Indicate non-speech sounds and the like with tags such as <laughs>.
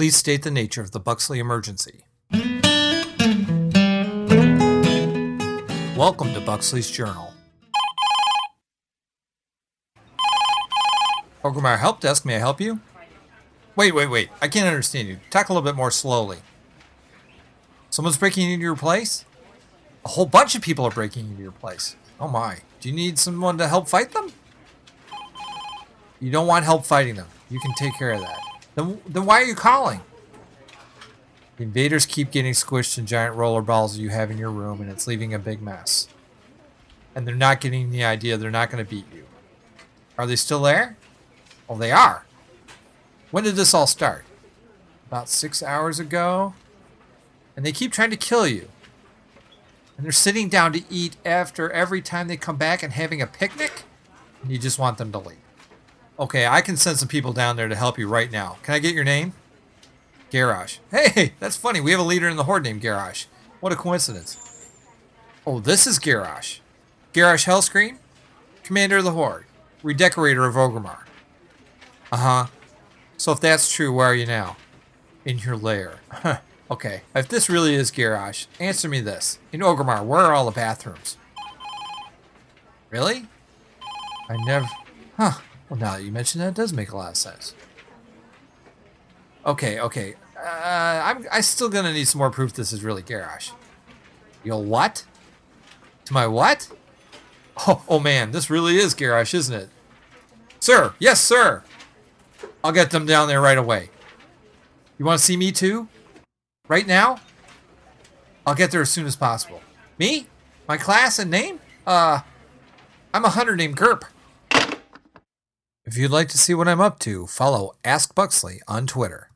Please state the nature of the Buxley emergency. Welcome to Buxley's Journal. Orgrimmar Help Desk, may I help you? Wait, wait, wait. I can't understand you. Talk a little bit more slowly. Someone's breaking into your place? A whole bunch of people are breaking into your place. Oh my. Do you need someone to help fight them? You don't want help fighting them. You can take care of that. Then, then why are you calling? The invaders keep getting squished in giant roller balls you have in your room, and it's leaving a big mess. And they're not getting the idea they're not going to beat you. Are they still there? Well, they are. When did this all start? About six hours ago? And they keep trying to kill you. And they're sitting down to eat after every time they come back and having a picnic? And you just want them to leave. Okay, I can send some people down there to help you right now. Can I get your name? Garrosh. Hey, <laughs> that's funny. We have a leader in the Horde named Garrosh. What a coincidence. Oh, this is Garrosh. Garrosh Hellscream? Commander of the Horde. Redecorator of Orgrimmar. Uh-huh. So if that's true, where are you now? In your lair. okay, if this really is Garrosh, answer me this. In Orgrimmar, where are all the bathrooms? Really? I never... Huh. Well, now that you mention that, it does make a lot of sense. Okay, okay. Uh, I'm I still gonna need some more proof this is really Garrosh. You'll what? To my what? Oh, oh man, this really is Garrosh, isn't it? Sir, yes, sir. I'll get them down there right away. You want to see me too? Right now? I'll get there as soon as possible. Me? My class and name? Uh, I'm a hunter named Gerp. If you'd like to see what I'm up to, follow Ask Buxley on Twitter.